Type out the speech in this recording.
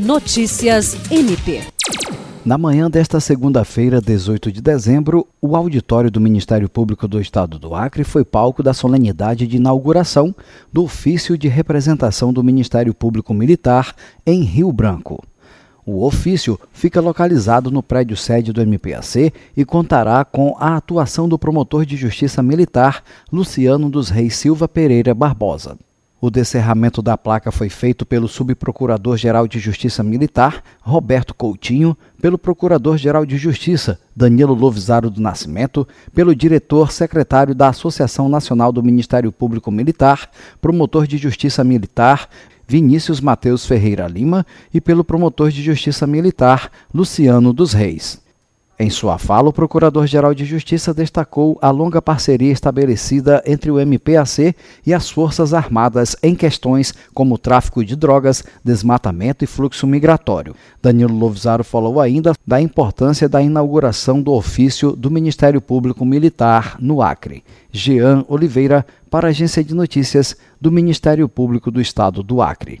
Notícias MP. Na manhã desta segunda-feira, 18 de dezembro, o auditório do Ministério Público do Estado do Acre foi palco da solenidade de inauguração do ofício de representação do Ministério Público Militar em Rio Branco. O ofício fica localizado no prédio sede do MPAC e contará com a atuação do promotor de justiça militar Luciano dos Reis Silva Pereira Barbosa. O descerramento da placa foi feito pelo subprocurador-geral de Justiça Militar, Roberto Coutinho, pelo procurador-geral de Justiça, Danilo Lovisaro do Nascimento, pelo diretor-secretário da Associação Nacional do Ministério Público Militar, promotor de Justiça Militar, Vinícius Mateus Ferreira Lima, e pelo promotor de Justiça Militar, Luciano dos Reis. Em sua fala, o Procurador-Geral de Justiça destacou a longa parceria estabelecida entre o MPAC e as Forças Armadas em questões como tráfico de drogas, desmatamento e fluxo migratório. Danilo Lovisaro falou ainda da importância da inauguração do ofício do Ministério Público Militar no Acre. Jean Oliveira, para a Agência de Notícias do Ministério Público do Estado do Acre.